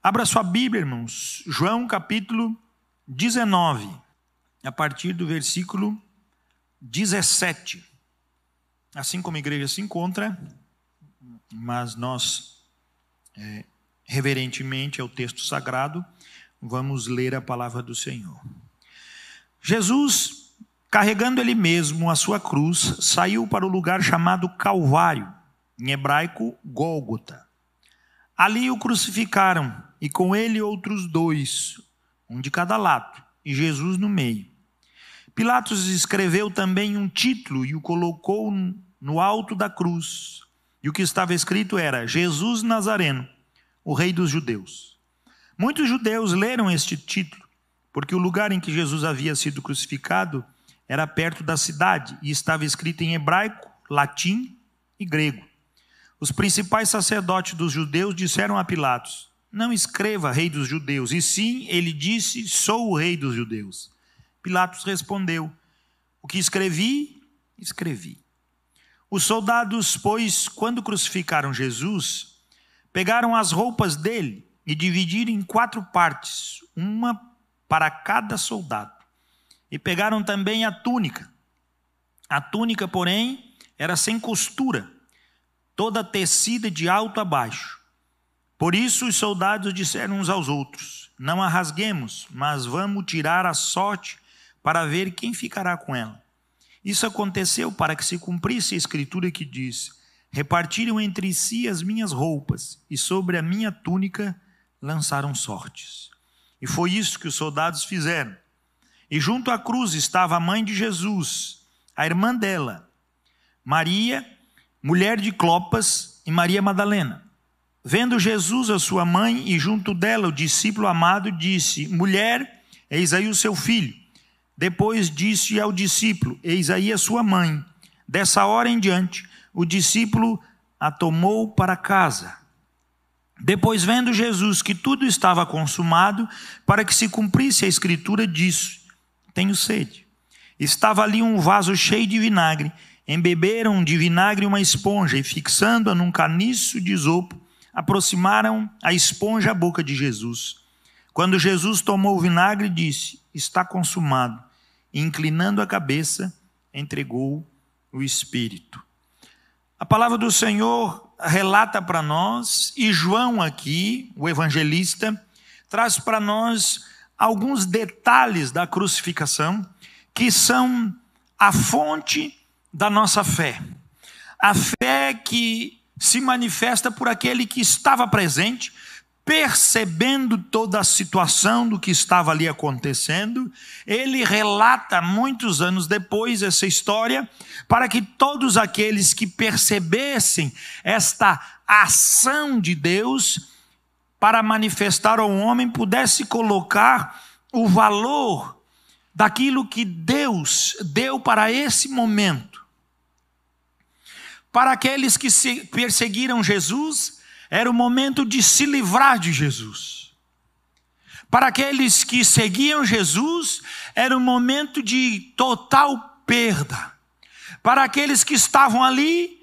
Abra sua Bíblia, irmãos. João capítulo 19, a partir do versículo 17. Assim como a igreja se encontra, mas nós, é, reverentemente ao texto sagrado, vamos ler a palavra do Senhor. Jesus, carregando ele mesmo a sua cruz, saiu para o lugar chamado Calvário, em hebraico, Gólgota. Ali o crucificaram e com ele outros dois, um de cada lado, e Jesus no meio. Pilatos escreveu também um título e o colocou no alto da cruz. E o que estava escrito era: Jesus Nazareno, o Rei dos Judeus. Muitos judeus leram este título, porque o lugar em que Jesus havia sido crucificado era perto da cidade e estava escrito em hebraico, latim e grego. Os principais sacerdotes dos judeus disseram a Pilatos: Não escreva rei dos judeus, e sim ele disse: Sou o rei dos judeus. Pilatos respondeu: O que escrevi, escrevi. Os soldados, pois, quando crucificaram Jesus, pegaram as roupas dele e dividiram em quatro partes, uma para cada soldado. E pegaram também a túnica. A túnica, porém, era sem costura, toda tecida de alto a baixo. Por isso os soldados disseram uns aos outros: Não a rasguemos, mas vamos tirar a sorte para ver quem ficará com ela. Isso aconteceu para que se cumprisse a escritura que diz: Repartiram entre si as minhas roupas, e sobre a minha túnica lançaram sortes. E foi isso que os soldados fizeram. E junto à cruz estava a mãe de Jesus, a irmã dela, Maria, mulher de Clopas, e Maria Madalena. Vendo Jesus a sua mãe e junto dela o discípulo amado, disse: Mulher, eis aí o seu filho. Depois disse ao discípulo: Eis aí a sua mãe. Dessa hora em diante, o discípulo a tomou para casa. Depois, vendo Jesus que tudo estava consumado, para que se cumprisse a escritura, disse: Tenho sede. Estava ali um vaso cheio de vinagre. Embeberam de vinagre uma esponja e, fixando-a num caniço de isopo, aproximaram a esponja à boca de Jesus. Quando Jesus tomou o vinagre, disse: Está consumado. E, inclinando a cabeça, entregou o Espírito. A palavra do Senhor relata para nós, e João aqui, o evangelista, traz para nós alguns detalhes da crucificação que são a fonte da nossa fé. A fé que se manifesta por aquele que estava presente, percebendo toda a situação do que estava ali acontecendo, ele relata muitos anos depois essa história, para que todos aqueles que percebessem esta ação de Deus para manifestar ao homem pudesse colocar o valor daquilo que Deus deu para esse momento. Para aqueles que perseguiram Jesus, era o momento de se livrar de Jesus. Para aqueles que seguiam Jesus, era um momento de total perda. Para aqueles que estavam ali,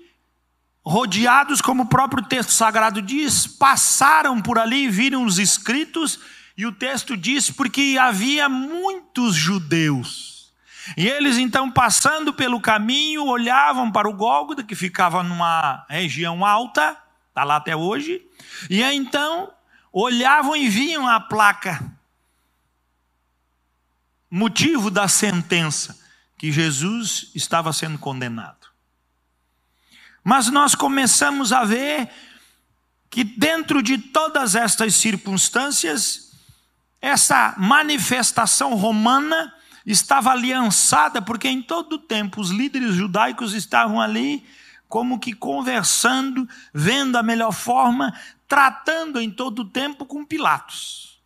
rodeados, como o próprio texto sagrado diz, passaram por ali, viram os escritos, e o texto diz porque havia muitos judeus. E eles então, passando pelo caminho, olhavam para o Gólgota, que ficava numa região alta, está lá até hoje. E então olhavam e viam a placa, motivo da sentença, que Jesus estava sendo condenado. Mas nós começamos a ver que dentro de todas estas circunstâncias, essa manifestação romana estava aliançada, porque em todo o tempo os líderes judaicos estavam ali como que conversando, vendo a melhor forma, tratando em todo o tempo com Pilatos.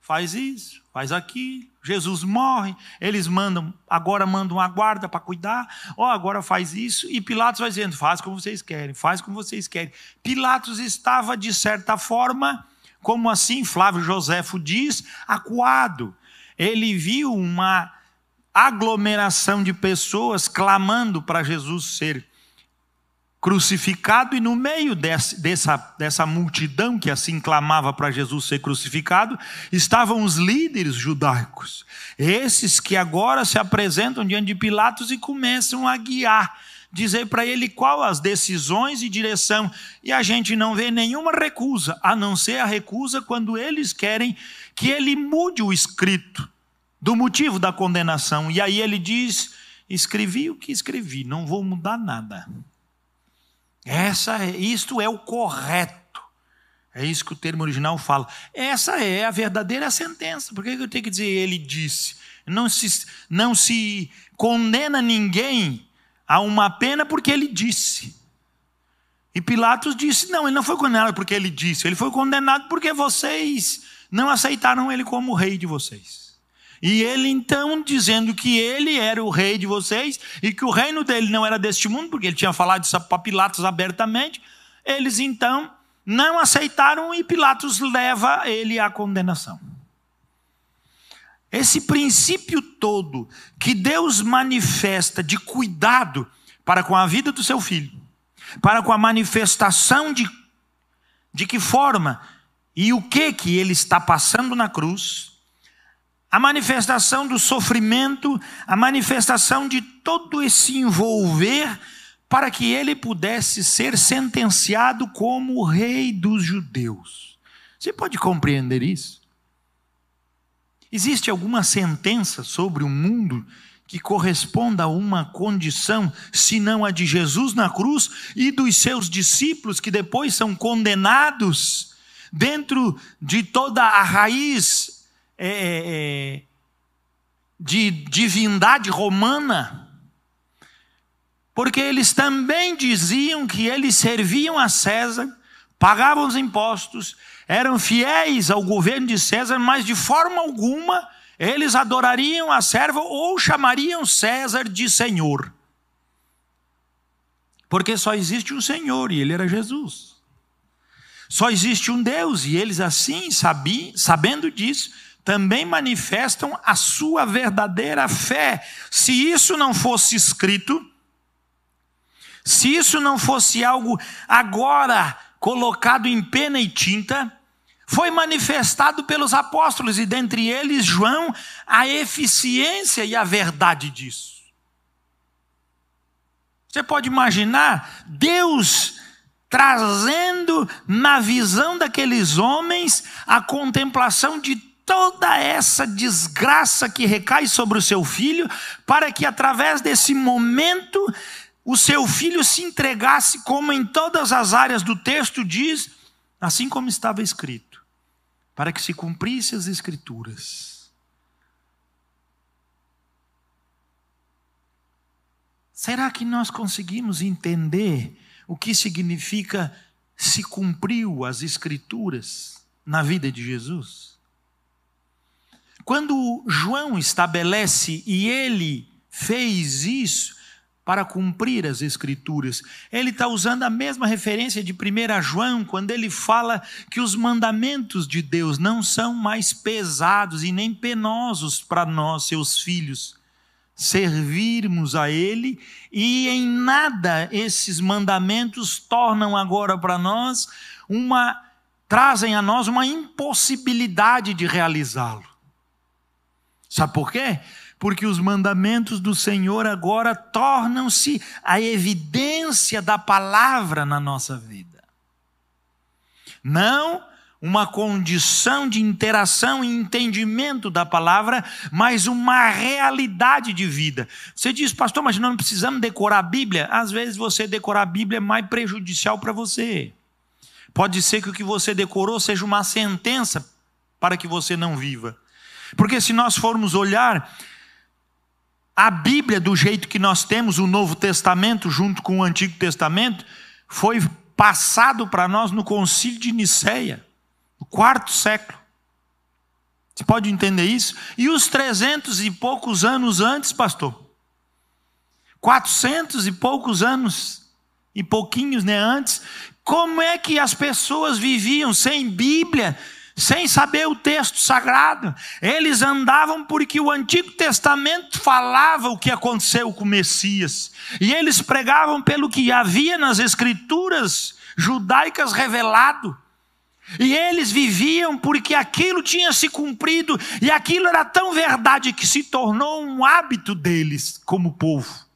Faz isso, faz aquilo. Jesus morre, eles mandam, agora mandam a guarda para cuidar, ó, oh, agora faz isso, e Pilatos vai dizendo: faz como vocês querem, faz como vocês querem. Pilatos estava, de certa forma, como assim Flávio Joséfo diz, acuado. Ele viu uma aglomeração de pessoas clamando para Jesus ser crucificado, e no meio desse, dessa, dessa multidão que assim clamava para Jesus ser crucificado, estavam os líderes judaicos, esses que agora se apresentam diante de Pilatos e começam a guiar, dizer para ele qual as decisões e direção, e a gente não vê nenhuma recusa, a não ser a recusa quando eles querem que ele mude o escrito do motivo da condenação, e aí ele diz: escrevi o que escrevi, não vou mudar nada. Essa, é, isto é o correto. É isso que o termo original fala. Essa é a verdadeira sentença. Por que eu tenho que dizer ele disse? Não se, não se condena ninguém a uma pena porque ele disse. E Pilatos disse: não, ele não foi condenado porque ele disse, ele foi condenado porque vocês não aceitaram ele como rei de vocês. E ele então dizendo que ele era o rei de vocês e que o reino dele não era deste mundo, porque ele tinha falado isso para Pilatos abertamente, eles então não aceitaram e Pilatos leva ele à condenação. Esse princípio todo que Deus manifesta de cuidado para com a vida do seu filho, para com a manifestação de, de que forma e o que que ele está passando na cruz, a manifestação do sofrimento, a manifestação de todo esse envolver para que ele pudesse ser sentenciado como rei dos judeus. Você pode compreender isso? Existe alguma sentença sobre o mundo que corresponda a uma condição, senão a de Jesus na cruz e dos seus discípulos que depois são condenados dentro de toda a raiz é, é, é, de divindade romana, porque eles também diziam que eles serviam a César, pagavam os impostos, eram fiéis ao governo de César, mas de forma alguma eles adorariam a serva ou chamariam César de Senhor. Porque só existe um Senhor e ele era Jesus. Só existe um Deus e eles assim, sabiam, sabendo disso, também manifestam a sua verdadeira fé. Se isso não fosse escrito, se isso não fosse algo agora colocado em pena e tinta, foi manifestado pelos apóstolos e dentre eles João a eficiência e a verdade disso. Você pode imaginar Deus trazendo na visão daqueles homens a contemplação de toda essa desgraça que recai sobre o seu filho, para que através desse momento o seu filho se entregasse, como em todas as áreas do texto diz, assim como estava escrito, para que se cumprisse as Escrituras. Será que nós conseguimos entender o que significa se cumpriu as Escrituras na vida de Jesus? Quando João estabelece e ele fez isso para cumprir as Escrituras, ele está usando a mesma referência de 1 João, quando ele fala que os mandamentos de Deus não são mais pesados e nem penosos para nós, seus filhos servirmos a Ele, e em nada esses mandamentos tornam agora para nós uma, trazem a nós uma impossibilidade de realizá-lo. Sabe por quê? Porque os mandamentos do Senhor agora tornam-se a evidência da palavra na nossa vida. Não uma condição de interação e entendimento da palavra, mas uma realidade de vida. Você diz, pastor, mas nós não precisamos decorar a Bíblia? Às vezes você decorar a Bíblia é mais prejudicial para você. Pode ser que o que você decorou seja uma sentença para que você não viva. Porque se nós formos olhar a Bíblia do jeito que nós temos, o Novo Testamento junto com o Antigo Testamento, foi passado para nós no Concílio de Nicéia, no quarto século. Você pode entender isso? E os trezentos e poucos anos antes, pastor? Quatrocentos e poucos anos e pouquinhos né, antes, como é que as pessoas viviam sem Bíblia, sem saber o texto sagrado. Eles andavam porque o Antigo Testamento falava o que aconteceu com o Messias. E eles pregavam pelo que havia nas Escrituras judaicas revelado. E eles viviam porque aquilo tinha se cumprido, e aquilo era tão verdade que se tornou um hábito deles como povo.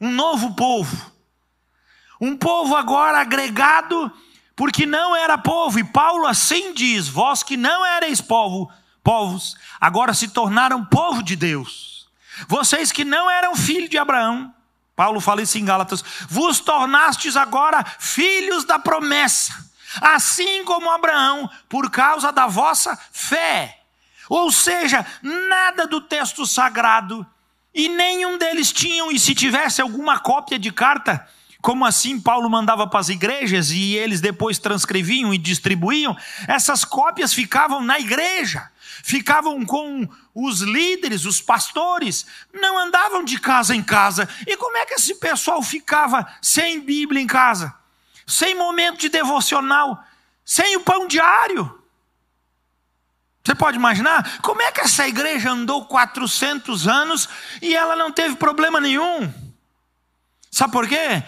Um novo povo. Um povo agora agregado porque não era povo, e Paulo assim diz: vós que não erais povo, povos, agora se tornaram povo de Deus. Vocês que não eram filho de Abraão, Paulo fala isso em Gálatas, vos tornastes agora filhos da promessa, assim como Abraão, por causa da vossa fé. Ou seja, nada do texto sagrado, e nenhum deles tinham, e se tivesse alguma cópia de carta, como assim Paulo mandava para as igrejas e eles depois transcreviam e distribuíam, essas cópias ficavam na igreja, ficavam com os líderes, os pastores, não andavam de casa em casa. E como é que esse pessoal ficava sem Bíblia em casa? Sem momento de devocional, sem o pão diário? Você pode imaginar como é que essa igreja andou 400 anos e ela não teve problema nenhum? Sabe por quê?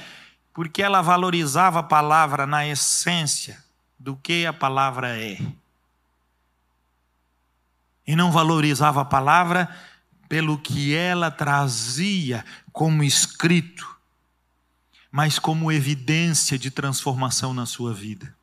Porque ela valorizava a palavra na essência do que a palavra é. E não valorizava a palavra pelo que ela trazia como escrito, mas como evidência de transformação na sua vida.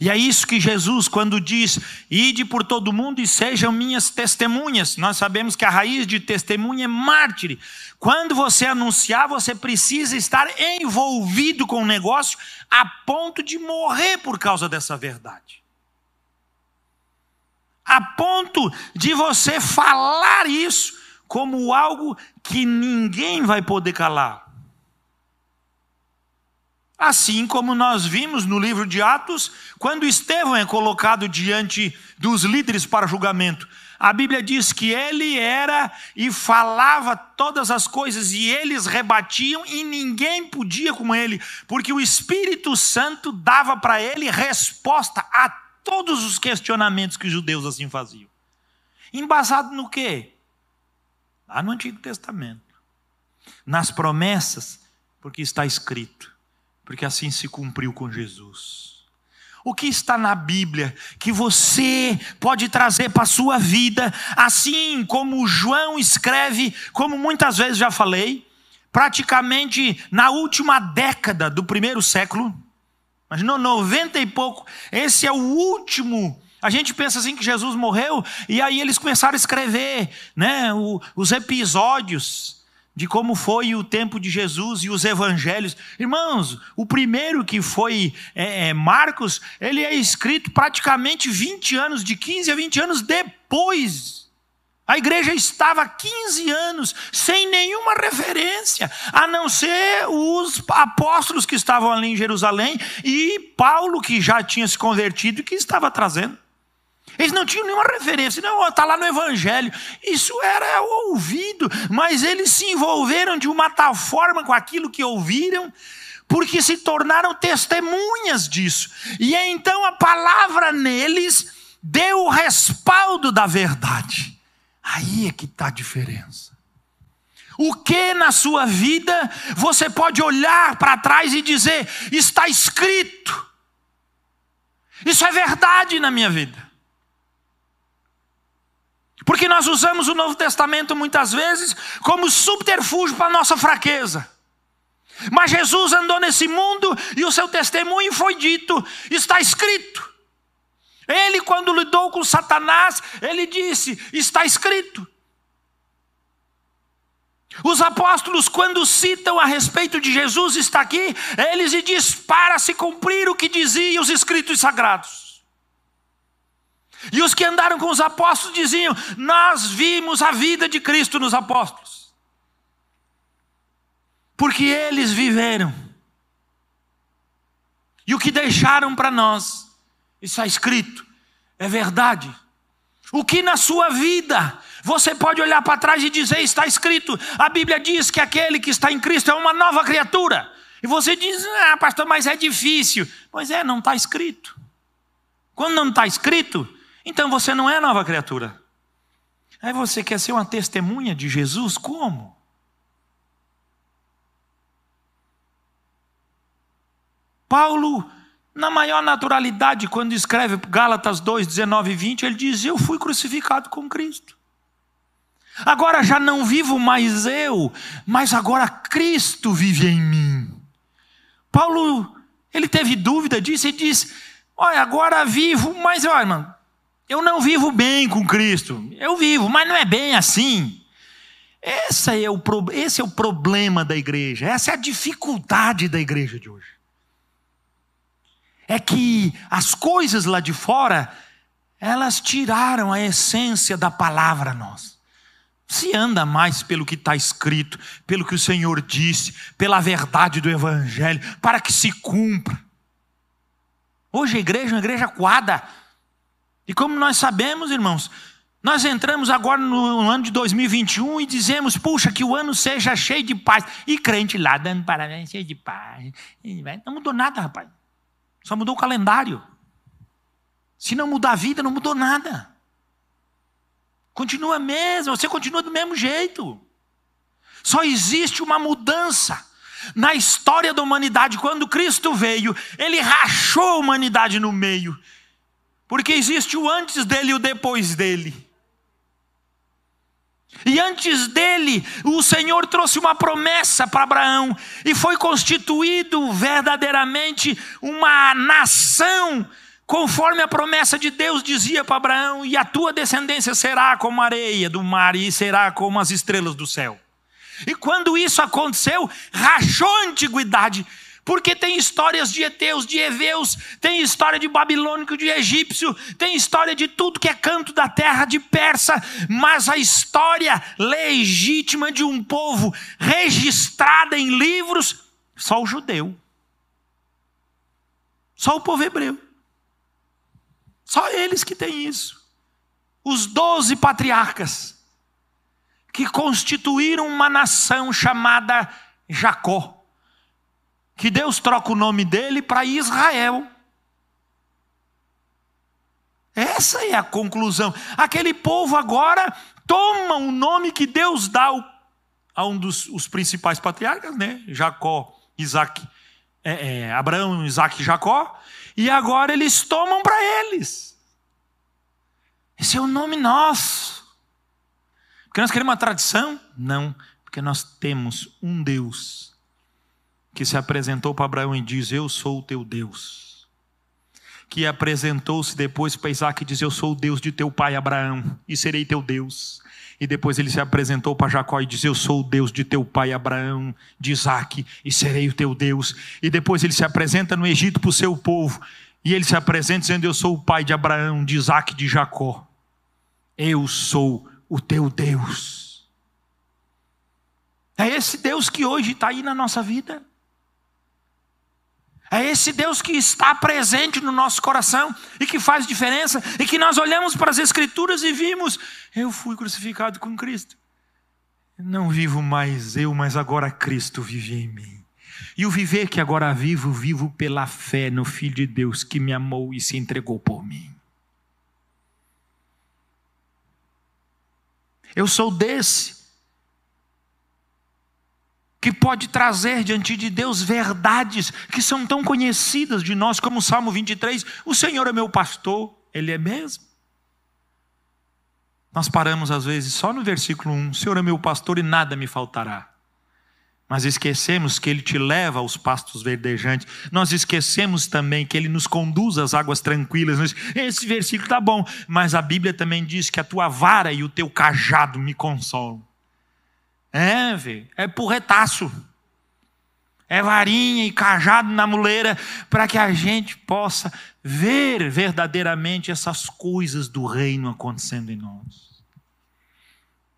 E é isso que Jesus, quando diz: Ide por todo mundo e sejam minhas testemunhas. Nós sabemos que a raiz de testemunha é mártir. Quando você anunciar, você precisa estar envolvido com o negócio a ponto de morrer por causa dessa verdade. A ponto de você falar isso como algo que ninguém vai poder calar. Assim como nós vimos no livro de Atos, quando Estevão é colocado diante dos líderes para julgamento, a Bíblia diz que ele era e falava todas as coisas e eles rebatiam e ninguém podia com ele, porque o Espírito Santo dava para ele resposta a todos os questionamentos que os judeus assim faziam. Embasado no quê? Lá no Antigo Testamento. Nas promessas, porque está escrito porque assim se cumpriu com Jesus. O que está na Bíblia que você pode trazer para a sua vida, assim como João escreve, como muitas vezes já falei, praticamente na última década do primeiro século, mas não 90 e pouco, esse é o último a gente pensa assim que Jesus morreu e aí eles começaram a escrever, né, os episódios de como foi o tempo de Jesus e os evangelhos. Irmãos, o primeiro que foi é, é, Marcos, ele é escrito praticamente 20 anos, de 15 a 20 anos depois. A igreja estava 15 anos sem nenhuma referência, a não ser os apóstolos que estavam ali em Jerusalém e Paulo, que já tinha se convertido e que estava trazendo. Eles não tinham nenhuma referência, não, está lá no Evangelho. Isso era ouvido, mas eles se envolveram de uma tal forma com aquilo que ouviram, porque se tornaram testemunhas disso. E então a palavra neles deu o respaldo da verdade. Aí é que está a diferença. O que na sua vida você pode olhar para trás e dizer: está escrito. Isso é verdade na minha vida. Porque nós usamos o Novo Testamento muitas vezes como subterfúgio para a nossa fraqueza. Mas Jesus andou nesse mundo e o seu testemunho foi dito, está escrito. Ele, quando lidou com Satanás, ele disse: está escrito. Os apóstolos, quando citam a respeito de Jesus, está aqui, eles lhe diz para se cumprir o que diziam os escritos sagrados. E os que andaram com os apóstolos diziam: Nós vimos a vida de Cristo nos apóstolos. Porque eles viveram. E o que deixaram para nós, isso é escrito, é verdade. O que na sua vida você pode olhar para trás e dizer: está escrito, a Bíblia diz que aquele que está em Cristo é uma nova criatura. E você diz: Ah, pastor, mas é difícil. Pois é, não está escrito. Quando não está escrito, então você não é nova criatura. Aí você quer ser uma testemunha de Jesus? Como? Paulo, na maior naturalidade, quando escreve Gálatas 2, 19 e 20, ele diz: Eu fui crucificado com Cristo. Agora já não vivo mais eu, mas agora Cristo vive em mim. Paulo, ele teve dúvida disso e disse: Olha, agora vivo, mas olha, irmão, eu não vivo bem com Cristo. Eu vivo, mas não é bem assim. Esse é, o, esse é o problema da igreja, essa é a dificuldade da igreja de hoje. É que as coisas lá de fora, elas tiraram a essência da palavra a nós. Se anda mais pelo que está escrito, pelo que o Senhor disse, pela verdade do Evangelho, para que se cumpra. Hoje a igreja é uma igreja coada. E como nós sabemos, irmãos, nós entramos agora no ano de 2021 e dizemos, puxa, que o ano seja cheio de paz. E crente lá dando parabéns, cheio de paz. Não mudou nada, rapaz. Só mudou o calendário. Se não mudar a vida, não mudou nada. Continua mesmo, você continua do mesmo jeito. Só existe uma mudança na história da humanidade, quando Cristo veio, ele rachou a humanidade no meio, porque existe o antes dele e o depois dele. E antes dele, o Senhor trouxe uma promessa para Abraão, e foi constituído verdadeiramente uma nação, conforme a promessa de Deus dizia para Abraão: e a tua descendência será como a areia do mar, e será como as estrelas do céu. E quando isso aconteceu, rachou a antiguidade. Porque tem histórias de Eteus, de Eveus, tem história de babilônico, de egípcio, tem história de tudo que é canto da terra, de persa, mas a história legítima de um povo registrada em livros, só o judeu. Só o povo hebreu. Só eles que têm isso. Os doze patriarcas que constituíram uma nação chamada Jacó. Que Deus troca o nome dele para Israel. Essa é a conclusão. Aquele povo agora toma o nome que Deus dá a um dos os principais patriarcas, né? Jacó, Isaac, é, é, Abraão, Isaac e Jacó, e agora eles tomam para eles. Esse é o nome nosso. Porque nós queremos uma tradição? Não, porque nós temos um Deus que se apresentou para Abraão e diz: Eu sou o teu Deus. Que apresentou-se depois para Isaac e diz: Eu sou o Deus de teu pai Abraão e serei teu Deus. E depois ele se apresentou para Jacó e diz: Eu sou o Deus de teu pai Abraão, de Isaac, e serei o teu Deus. E depois ele se apresenta no Egito para o seu povo. E ele se apresenta dizendo: Eu sou o pai de Abraão, de Isaac e de Jacó. Eu sou o teu Deus. É esse Deus que hoje está aí na nossa vida. É esse Deus que está presente no nosso coração e que faz diferença, e que nós olhamos para as Escrituras e vimos: eu fui crucificado com Cristo. Não vivo mais eu, mas agora Cristo vive em mim. E o viver que agora vivo, vivo pela fé no Filho de Deus que me amou e se entregou por mim. Eu sou desse que pode trazer diante de Deus verdades que são tão conhecidas de nós, como o Salmo 23, o Senhor é meu pastor, Ele é mesmo. Nós paramos às vezes só no versículo 1, o Senhor é meu pastor e nada me faltará. Mas esquecemos que Ele te leva aos pastos verdejantes. Nós esquecemos também que Ele nos conduz às águas tranquilas. Esse versículo está bom, mas a Bíblia também diz que a tua vara e o teu cajado me consolam. É, velho, é porretaço. É varinha e cajado na muleira para que a gente possa ver verdadeiramente essas coisas do reino acontecendo em nós.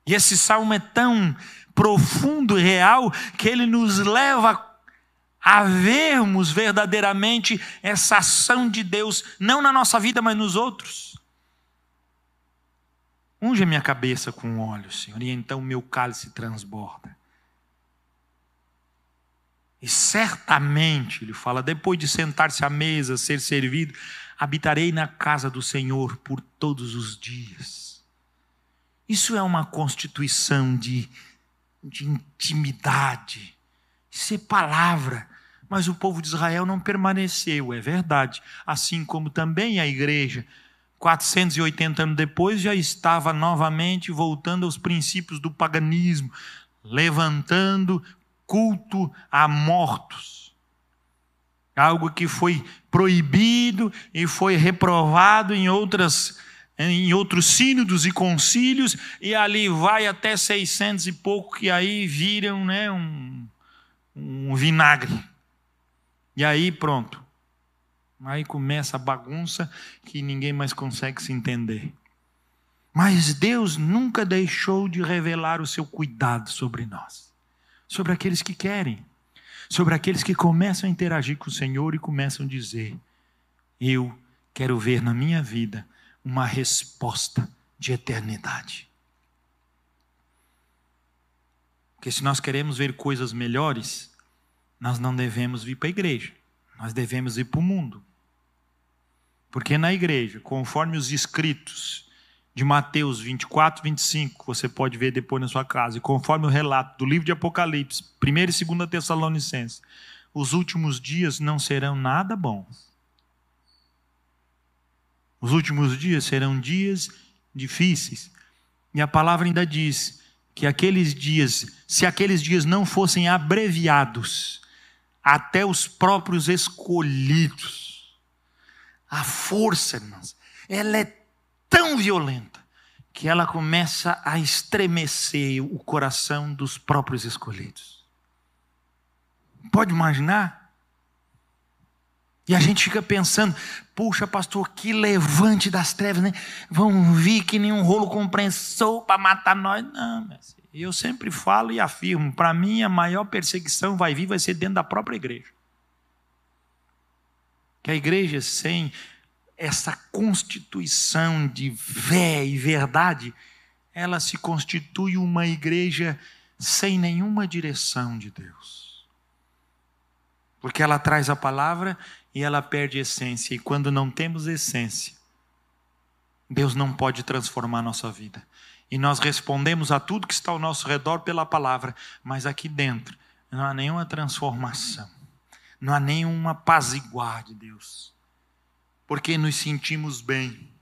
E esse salmo é tão profundo e real que ele nos leva a vermos verdadeiramente essa ação de Deus, não na nossa vida, mas nos outros. Unge a minha cabeça com óleo, Senhor, e então meu cálice transborda. E certamente, ele fala, depois de sentar-se à mesa, ser servido, habitarei na casa do Senhor por todos os dias. Isso é uma constituição de, de intimidade. Isso é palavra. Mas o povo de Israel não permaneceu, é verdade. Assim como também a igreja, 480 anos depois, já estava novamente voltando aos princípios do paganismo, levantando culto a mortos. Algo que foi proibido e foi reprovado em outras em outros sínodos e concílios, e ali vai até 600 e pouco, que aí viram né, um, um vinagre. E aí pronto. Aí começa a bagunça que ninguém mais consegue se entender. Mas Deus nunca deixou de revelar o seu cuidado sobre nós, sobre aqueles que querem, sobre aqueles que começam a interagir com o Senhor e começam a dizer: Eu quero ver na minha vida uma resposta de eternidade. Porque se nós queremos ver coisas melhores, nós não devemos vir para a igreja, nós devemos ir para o mundo. Porque na igreja, conforme os escritos de Mateus 24, 25, você pode ver depois na sua casa, e conforme o relato do livro de Apocalipse, 1 e 2 Tessalonicenses, os últimos dias não serão nada bons. Os últimos dias serão dias difíceis. E a palavra ainda diz que aqueles dias, se aqueles dias não fossem abreviados, até os próprios escolhidos. A força, irmãos, ela é tão violenta que ela começa a estremecer o coração dos próprios escolhidos. Pode imaginar? E a gente fica pensando, puxa, pastor, que levante das trevas, né? Vão vir que nenhum rolo compressor para matar nós. Não, eu sempre falo e afirmo: para mim, a maior perseguição vai vir, vai ser dentro da própria igreja. Que a igreja, sem essa constituição de fé e verdade, ela se constitui uma igreja sem nenhuma direção de Deus. Porque ela traz a palavra e ela perde essência, e quando não temos essência, Deus não pode transformar a nossa vida. E nós respondemos a tudo que está ao nosso redor pela palavra, mas aqui dentro não há nenhuma transformação, não há nenhuma apaziguar de Deus, porque nos sentimos bem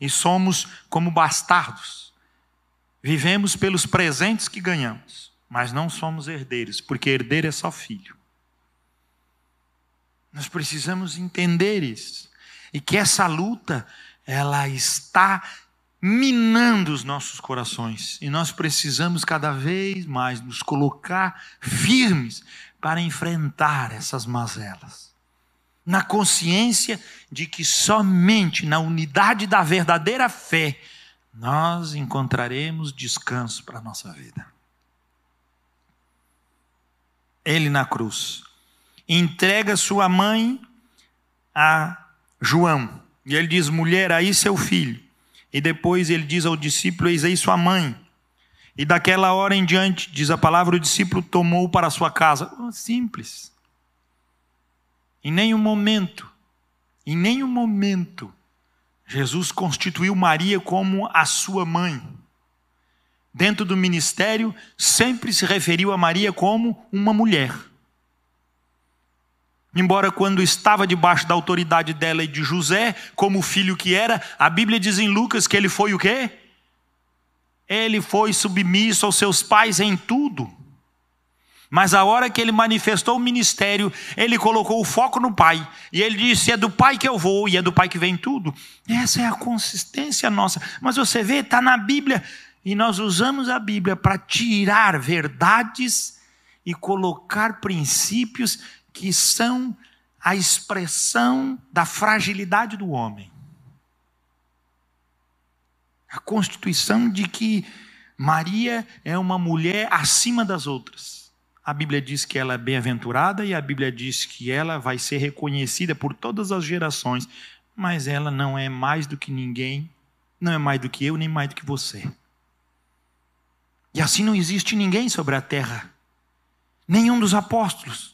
e somos como bastardos, vivemos pelos presentes que ganhamos, mas não somos herdeiros, porque herdeiro é só filho. Nós precisamos entender isso e que essa luta ela está minando os nossos corações. E nós precisamos cada vez mais nos colocar firmes para enfrentar essas mazelas. Na consciência de que somente na unidade da verdadeira fé nós encontraremos descanso para a nossa vida. Ele na cruz entrega sua mãe a João. E ele diz: mulher, aí seu filho. E depois ele diz ao discípulo: Eis aí sua mãe. E daquela hora em diante, diz a palavra, o discípulo tomou para sua casa. Oh, simples. Em nenhum momento, em nenhum momento, Jesus constituiu Maria como a sua mãe. Dentro do ministério, sempre se referiu a Maria como uma mulher. Embora quando estava debaixo da autoridade dela e de José, como filho que era, a Bíblia diz em Lucas que ele foi o quê? Ele foi submisso aos seus pais em tudo. Mas a hora que ele manifestou o ministério, ele colocou o foco no pai. E ele disse: É do pai que eu vou, e é do pai que vem tudo. Essa é a consistência nossa. Mas você vê, está na Bíblia. E nós usamos a Bíblia para tirar verdades e colocar princípios que são a expressão da fragilidade do homem. A constituição de que Maria é uma mulher acima das outras. A Bíblia diz que ela é bem-aventurada e a Bíblia diz que ela vai ser reconhecida por todas as gerações, mas ela não é mais do que ninguém, não é mais do que eu, nem mais do que você. E assim não existe ninguém sobre a terra, nenhum dos apóstolos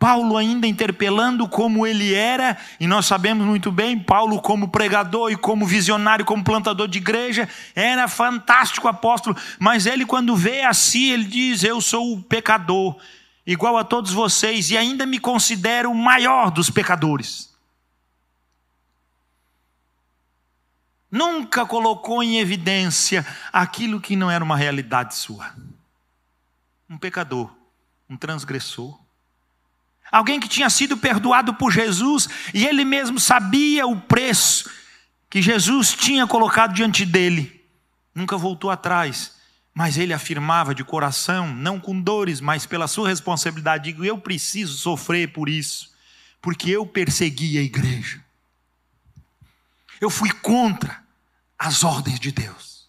Paulo ainda interpelando como ele era, e nós sabemos muito bem, Paulo como pregador e como visionário, como plantador de igreja, era fantástico apóstolo, mas ele quando vê assim, ele diz: "Eu sou o pecador, igual a todos vocês e ainda me considero o maior dos pecadores". Nunca colocou em evidência aquilo que não era uma realidade sua. Um pecador, um transgressor, Alguém que tinha sido perdoado por Jesus e ele mesmo sabia o preço que Jesus tinha colocado diante dele. Nunca voltou atrás, mas ele afirmava de coração, não com dores, mas pela sua responsabilidade: digo, eu preciso sofrer por isso, porque eu persegui a igreja. Eu fui contra as ordens de Deus.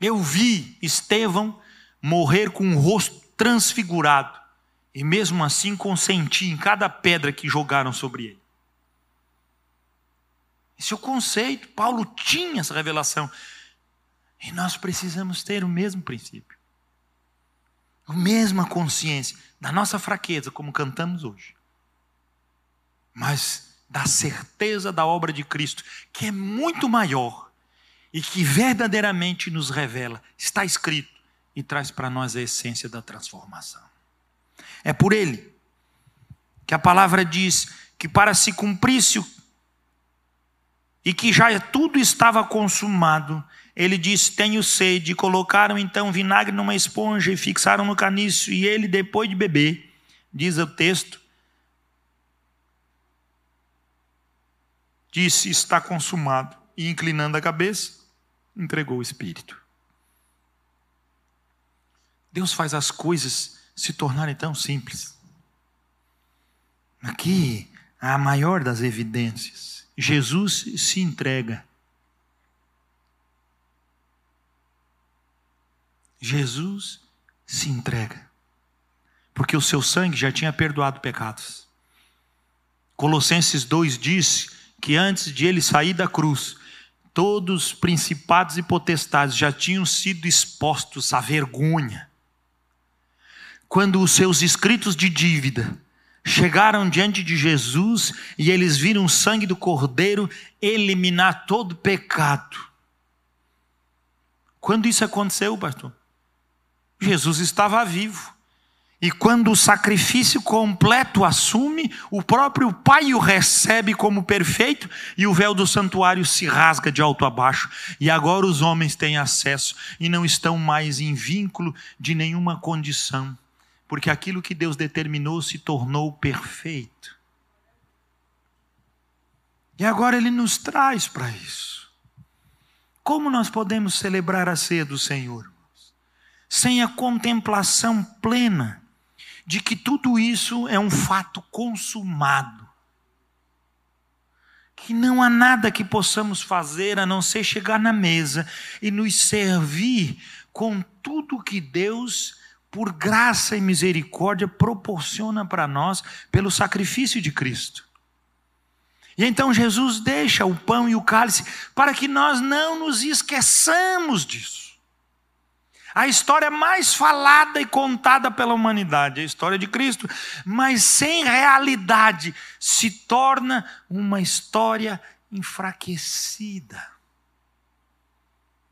Eu vi Estevão morrer com o rosto transfigurado, e mesmo assim consenti em cada pedra que jogaram sobre ele. Esse é o conceito. Paulo tinha essa revelação. E nós precisamos ter o mesmo princípio. A mesma consciência da nossa fraqueza, como cantamos hoje. Mas da certeza da obra de Cristo, que é muito maior e que verdadeiramente nos revela, está escrito e traz para nós a essência da transformação. É por ele que a palavra diz que para se cumprisse e que já tudo estava consumado, ele disse: Tenho sede. Colocaram então vinagre numa esponja e fixaram no caniço, e ele, depois de beber, diz o texto, disse: Está consumado. E inclinando a cabeça, entregou o espírito. Deus faz as coisas se tornarem tão simples. Aqui, a maior das evidências: Jesus se entrega. Jesus se entrega. Porque o seu sangue já tinha perdoado pecados. Colossenses 2 diz que antes de ele sair da cruz, todos os principados e potestades já tinham sido expostos à vergonha quando os seus escritos de dívida chegaram diante de Jesus e eles viram o sangue do Cordeiro eliminar todo pecado. Quando isso aconteceu, pastor? Jesus estava vivo. E quando o sacrifício completo assume, o próprio Pai o recebe como perfeito e o véu do santuário se rasga de alto a baixo. E agora os homens têm acesso e não estão mais em vínculo de nenhuma condição porque aquilo que Deus determinou se tornou perfeito. E agora Ele nos traz para isso. Como nós podemos celebrar a ceia do Senhor? Sem a contemplação plena de que tudo isso é um fato consumado. Que não há nada que possamos fazer a não ser chegar na mesa e nos servir com tudo que Deus por graça e misericórdia, proporciona para nós pelo sacrifício de Cristo. E então Jesus deixa o pão e o cálice para que nós não nos esqueçamos disso. A história mais falada e contada pela humanidade, a história de Cristo, mas sem realidade, se torna uma história enfraquecida.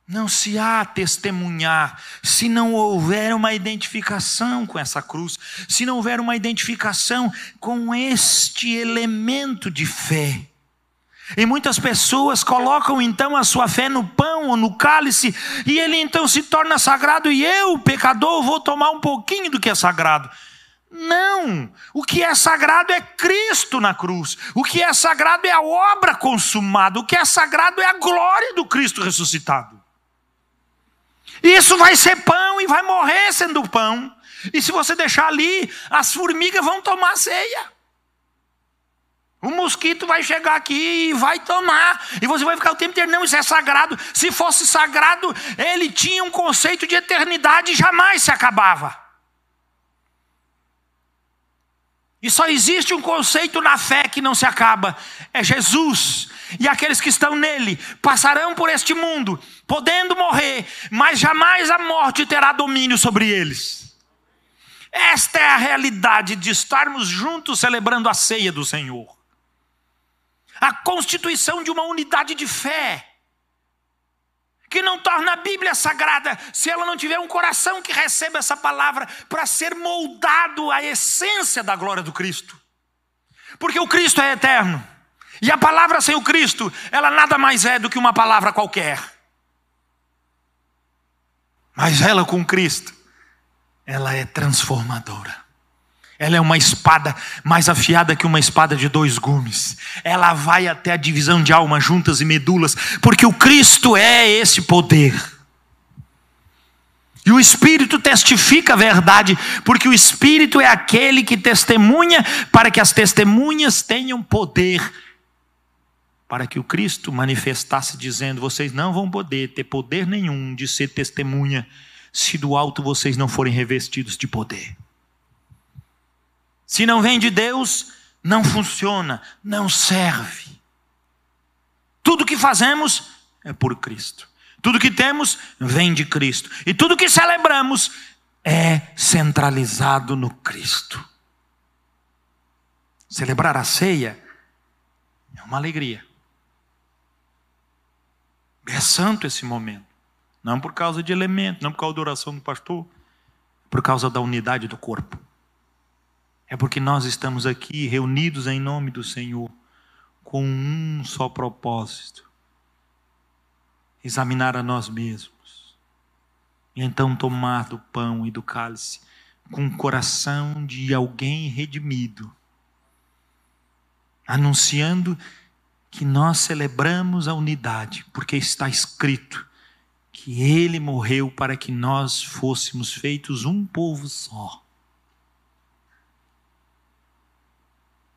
Não se há testemunhar se não houver uma identificação com essa cruz, se não houver uma identificação com este elemento de fé. E muitas pessoas colocam então a sua fé no pão ou no cálice, e ele então se torna sagrado, e eu, pecador, vou tomar um pouquinho do que é sagrado. Não! O que é sagrado é Cristo na cruz. O que é sagrado é a obra consumada. O que é sagrado é a glória do Cristo ressuscitado. Isso vai ser pão e vai morrer sendo pão. E se você deixar ali, as formigas vão tomar ceia. O mosquito vai chegar aqui e vai tomar. E você vai ficar o tempo inteiro, não, isso é sagrado. Se fosse sagrado, ele tinha um conceito de eternidade e jamais se acabava. E só existe um conceito na fé que não se acaba: é Jesus. E aqueles que estão nele passarão por este mundo, podendo morrer, mas jamais a morte terá domínio sobre eles. Esta é a realidade de estarmos juntos celebrando a ceia do Senhor. A constituição de uma unidade de fé que não torna a Bíblia sagrada se ela não tiver um coração que receba essa palavra para ser moldado à essência da glória do Cristo. Porque o Cristo é eterno. E a palavra sem o Cristo, ela nada mais é do que uma palavra qualquer. Mas ela com Cristo, ela é transformadora. Ela é uma espada mais afiada que uma espada de dois gumes. Ela vai até a divisão de alma, juntas e medulas, porque o Cristo é esse poder. E o Espírito testifica a verdade, porque o Espírito é aquele que testemunha para que as testemunhas tenham poder. Para que o Cristo manifestasse dizendo: vocês não vão poder ter poder nenhum de ser testemunha, se do alto vocês não forem revestidos de poder. Se não vem de Deus, não funciona, não serve. Tudo que fazemos é por Cristo. Tudo que temos vem de Cristo. E tudo que celebramos é centralizado no Cristo. Celebrar a ceia é uma alegria. É santo esse momento. Não por causa de elemento, não por causa da oração do pastor, por causa da unidade do corpo. É porque nós estamos aqui reunidos em nome do Senhor com um só propósito: examinar a nós mesmos e então tomar do pão e do cálice com o coração de alguém redimido, anunciando que nós celebramos a unidade, porque está escrito que ele morreu para que nós fôssemos feitos um povo só.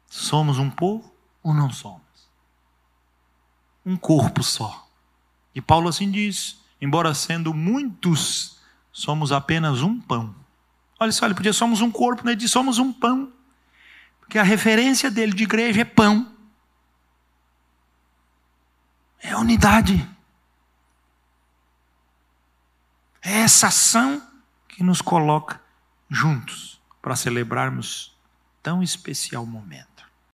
Somos um povo ou não somos? Um corpo só. E Paulo assim diz: embora sendo muitos, somos apenas um pão. Olha só, ele podia somos um corpo, né? ele diz somos um pão. Porque a referência dele de igreja é pão. É unidade. É essa ação que nos coloca juntos para celebrarmos tão especial momento.